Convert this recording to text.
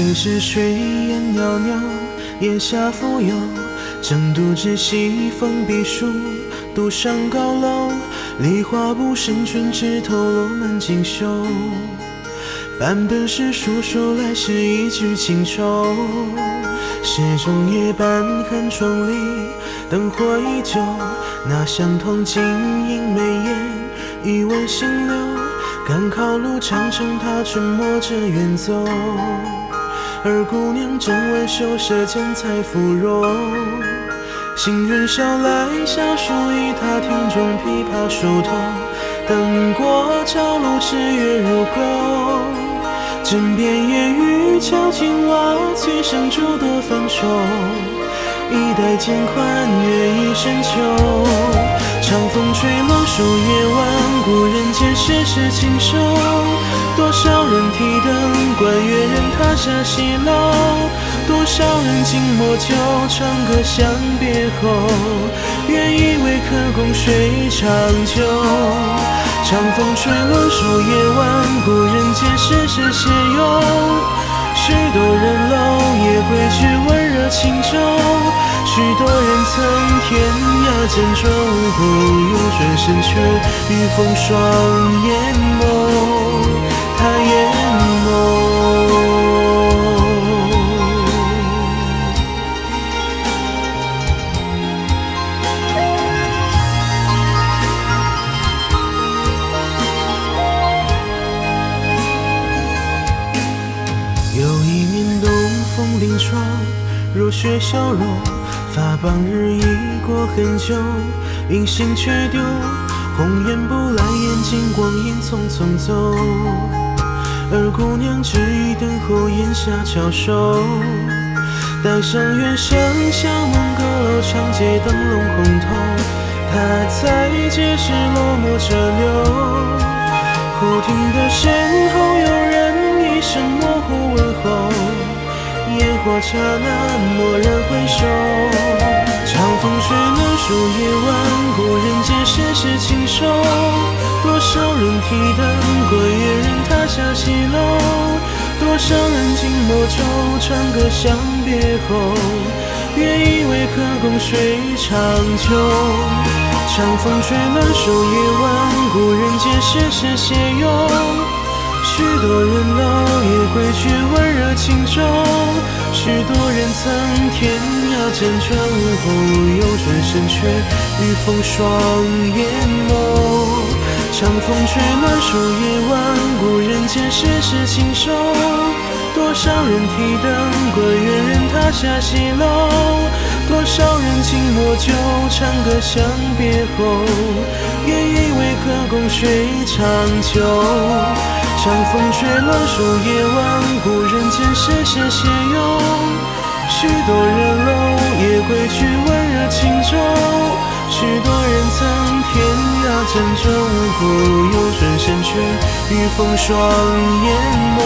会是炊烟袅袅，檐下蜉蝣，正独自西风避暑，独上高楼。梨花不胜春，枝头落满锦绣。半本诗书，说来是一曲情愁。诗中夜半寒窗里，灯火依旧，那相同晶莹眉眼，一吻心流。赶考路，长城他沉默着远走。而姑娘正挽袖，舌尖采芙蓉。行人捎来小书一他庭中琵琶手头。等过朝露，池月如钩。枕边夜雨敲青瓦，翠声诸多繁愁。衣带渐宽，月已深秋。长风吹落树叶晚，故人间世事情愁。多少下西楼，多少人静默酒长歌相别后，愿以为可共水长久。长风吹落树叶晚，故人间世事斜涌。许多人楼夜归去，温热轻舟。许多人曾天涯辗转，后又转身，却与风霜眼眸。若雪消融，发榜日已过很久，音信却丢，红颜不来，眼睛光阴匆匆走。而姑娘执意等候檐下翘首，待上月升香门阁楼，长街灯笼红透，她在街市落寞折柳。忽听得身后有人一声。烟火刹那，蓦然回首，长风吹乱树叶晚，故人间世事情瘦。多少人提灯观月人踏下西楼，多少人静默酒长歌相别后，愿以为可共水长久。长风吹乱树叶晚，故人间世事斜涌。许多人老也归去，温热轻舟。许多人曾天涯辗转，后又转身，却与风霜眼眸。长风吹乱树叶晚，故人间世事情瘦。多少人提灯观月人踏下西楼，多少人静默酒长歌相别后，愿以为可共水长久。长风吹乱树叶万古人间世事斜涌。许多人楼夜归去，温热轻舟。许多人曾天涯辗转，无故又转身，却与风霜。眼眸。